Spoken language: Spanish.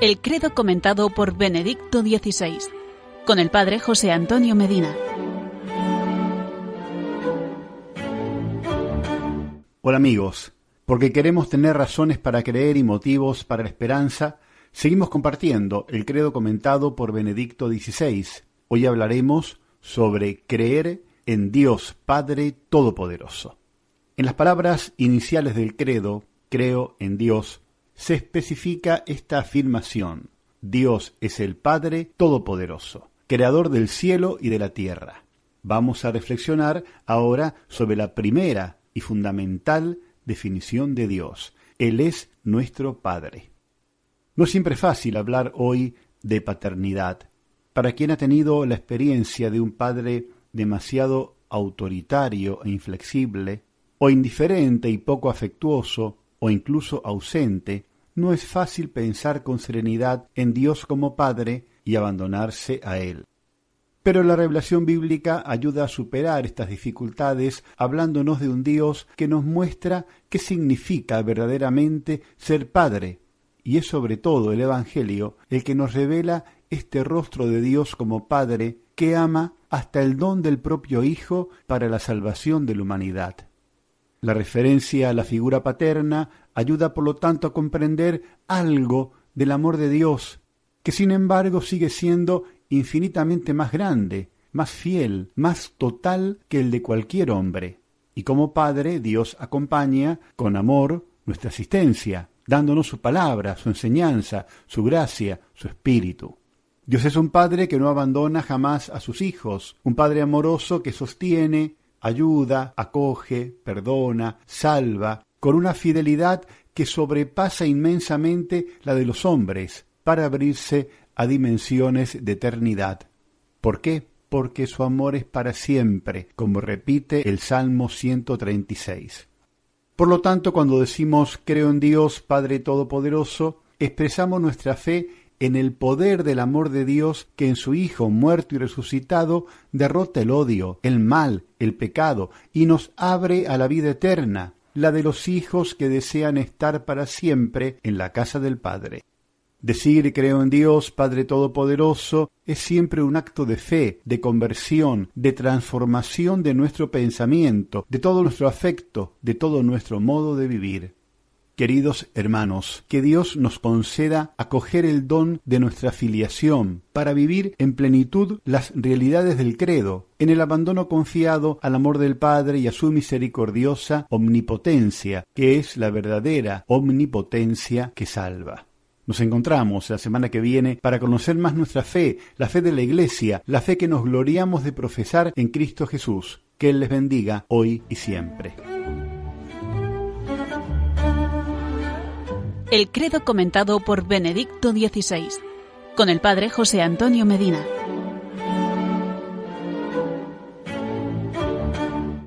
El credo comentado por Benedicto XVI, con el padre José Antonio Medina. Hola amigos, porque queremos tener razones para creer y motivos para la esperanza, seguimos compartiendo el credo comentado por Benedicto XVI. Hoy hablaremos sobre creer en Dios Padre Todopoderoso. En las palabras iniciales del credo, creo en Dios, se especifica esta afirmación. Dios es el Padre Todopoderoso, Creador del cielo y de la tierra. Vamos a reflexionar ahora sobre la primera y fundamental definición de Dios. Él es nuestro Padre. No es siempre fácil hablar hoy de paternidad. Para quien ha tenido la experiencia de un padre demasiado autoritario e inflexible, o indiferente y poco afectuoso, o incluso ausente, no es fácil pensar con serenidad en Dios como Padre y abandonarse a Él. Pero la revelación bíblica ayuda a superar estas dificultades hablándonos de un Dios que nos muestra qué significa verdaderamente ser Padre, y es sobre todo el Evangelio el que nos revela este rostro de Dios como Padre que ama hasta el don del propio Hijo para la salvación de la humanidad. La referencia a la figura paterna ayuda por lo tanto a comprender algo del amor de Dios, que sin embargo sigue siendo infinitamente más grande, más fiel, más total que el de cualquier hombre. Y como Padre, Dios acompaña con amor nuestra asistencia, dándonos su palabra, su enseñanza, su gracia, su espíritu. Dios es un Padre que no abandona jamás a sus hijos, un Padre amoroso que sostiene, ayuda, acoge, perdona, salva, con una fidelidad que sobrepasa inmensamente la de los hombres, para abrirse a dimensiones de eternidad. ¿Por qué? Porque su amor es para siempre, como repite el Salmo 136. Por lo tanto, cuando decimos creo en Dios Padre Todopoderoso, expresamos nuestra fe en el poder del amor de Dios que en su Hijo muerto y resucitado derrota el odio, el mal, el pecado y nos abre a la vida eterna, la de los hijos que desean estar para siempre en la casa del Padre. Decir creo en Dios, Padre Todopoderoso, es siempre un acto de fe, de conversión, de transformación de nuestro pensamiento, de todo nuestro afecto, de todo nuestro modo de vivir. Queridos hermanos, que Dios nos conceda acoger el don de nuestra filiación para vivir en plenitud las realidades del credo, en el abandono confiado al amor del Padre y a su misericordiosa omnipotencia, que es la verdadera omnipotencia que salva. Nos encontramos la semana que viene para conocer más nuestra fe, la fe de la Iglesia, la fe que nos gloriamos de profesar en Cristo Jesús. Que Él les bendiga hoy y siempre. El credo comentado por Benedicto XVI, con el padre José Antonio Medina.